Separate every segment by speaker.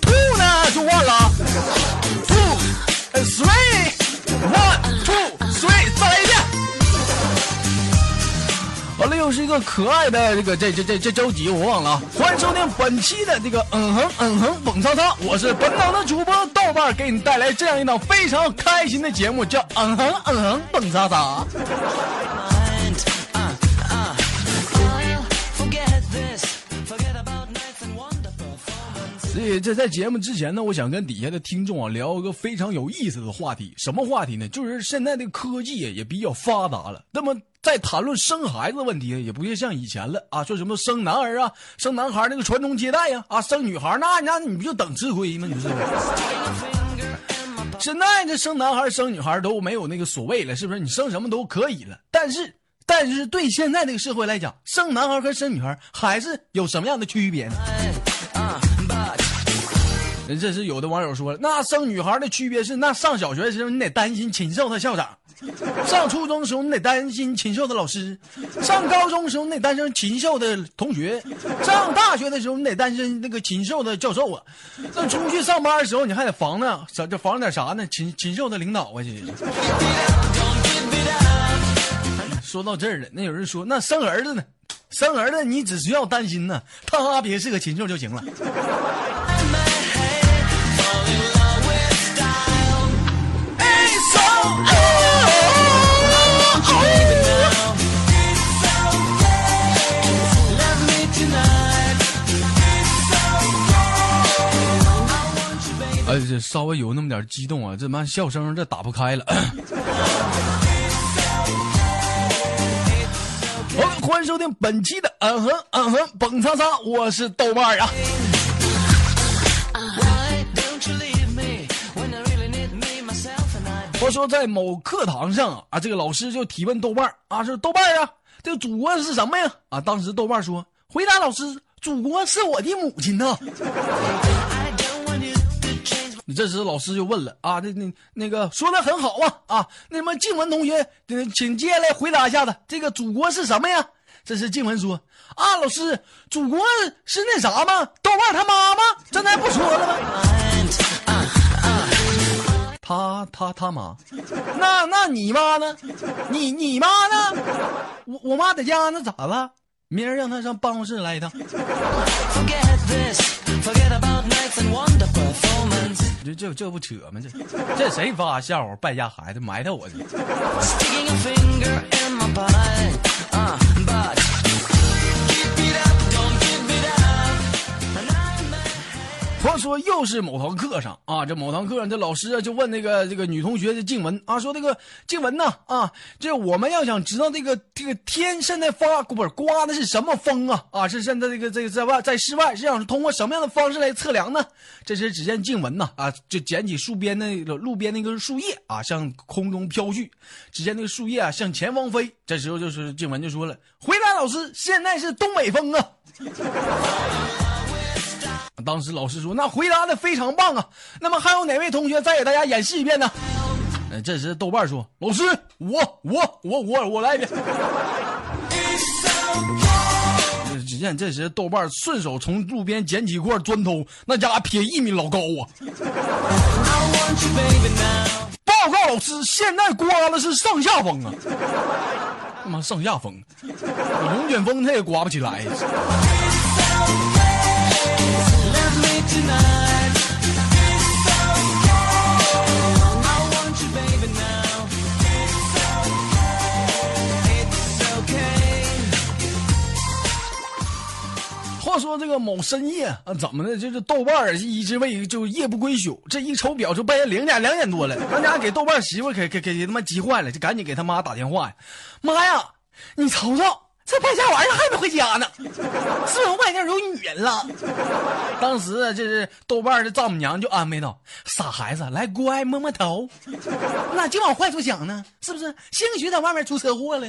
Speaker 1: Two 呢就忘了，Two and three, one, two, three，再来一遍。完了又是一个可爱的这个这这这这周几我忘了啊！欢迎收听本期的这个嗯哼嗯哼蹦嚓嚓，我是本档的主播豆瓣，给你带来这样一档非常开心的节目，叫嗯哼嗯哼蹦嚓嚓。所以这在节目之前呢，我想跟底下的听众啊聊一个非常有意思的话题，什么话题呢？就是现在的科技也比较发达了，那么。在谈论生孩子问题，也不像以前了啊！说什么生男儿啊，生男孩那个传宗接代呀，啊，生女孩那那你不就等吃亏吗？你？现在这生男孩生女孩都没有那个所谓了，是不是？你生什么都可以了。但是，但是对现在这个社会来讲，生男孩和生女孩还是有什么样的区别呢？人这是有的网友说了，那生女孩的区别是，那上小学的时候你得担心禽兽的校长。上初中的时候，你得担心禽兽的老师；上高中的时候，你得担心禽兽的同学；上大学的时候，你得担心那个禽兽的教授啊。那出去上班的时候，你还得防呢，防这防点啥呢？禽禽兽的领导啊！这。说到这儿了，那有人说，那生儿子呢？生儿子你只需要担心呢，他别是个禽兽就行了。哎，这稍微有那么点激动啊，这妈笑声这打不开了。好，欢迎收听本期的嗯哼嗯哼蹦擦擦，我是豆瓣啊。我说在某课堂上啊，这个老师就提问豆瓣啊，说豆瓣啊，这个祖国是什么呀？啊，当时豆瓣说，回答老师，祖国是我的母亲呐。你这时老师就问了啊，那那那个说的很好啊啊，那么静文同学，请接下来回答一下子，这个祖国是什么呀？这是静文说啊，老师，祖国是那啥吗？豆瓣他妈吗，刚才不说了吗？他他他妈，那那你妈呢？你你妈呢？我我妈在家呢，咋了？明儿让她上办公室来一趟。这这这不扯吗？这这谁发笑话败家孩子埋汰我去？话说又是某堂课上啊，这某堂课上，这老师啊就问那个这个女同学的静文啊，说那个静文呐啊，这我们要想知道这个这个天现在发不是刮的是什么风啊 啊，是现在这个这个在外在室外是想通过什么样的方式来测量呢？这时只见静文呐啊，就捡起树边那个路边那个树叶啊，向空中飘去，只见那个树叶啊向前方飞。这时候就是静文就说了：“回答老师，现在是东北风啊。”当时老师说：“那回答的非常棒啊！那么还有哪位同学再给大家演示一遍呢？”这时豆瓣说：“老师，我我我我我来一遍。”只见这时豆瓣顺手从路边捡起一块砖头，那家伙撇一米老高啊！报告老师，现在刮的是上下风啊！他妈上下风，龙卷风他也刮不起来。话说这个某深夜啊，怎么的？就是豆瓣一直为就夜不归宿，这一瞅表就半夜零点两点多了，咱家给豆瓣媳妇给给给他妈急坏了，就赶紧给他妈打电话呀！妈呀，你瞅瞅，这败家玩意儿还没回家呢，是不是外面有女人了？当时啊，这是豆瓣的丈母娘就安慰道：“傻孩子，来乖，摸摸头，你咋净往坏处想呢？是不是？兴许在外面出车祸了？”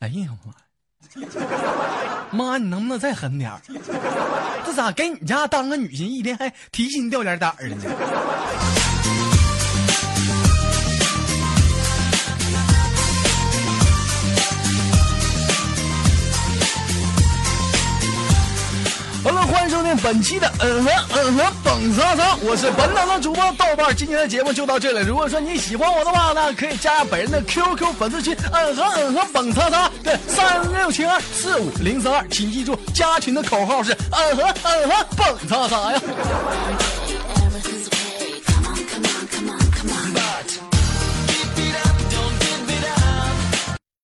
Speaker 1: 哎呀妈！妈，你能不能再狠点儿？这咋给你家当个女婿，一天还提心吊胆的呢？欢迎收听本期的嗯哼嗯哼蹦擦擦，我是本档的主播豆瓣。今天的节目就到这里。如果说你喜欢我的话呢，可以加本人的 QQ 粉丝群嗯哼嗯哼蹦擦擦，对，三六七二四五零三二，请记住加群的口号是嗯哼嗯哼蹦擦擦呀。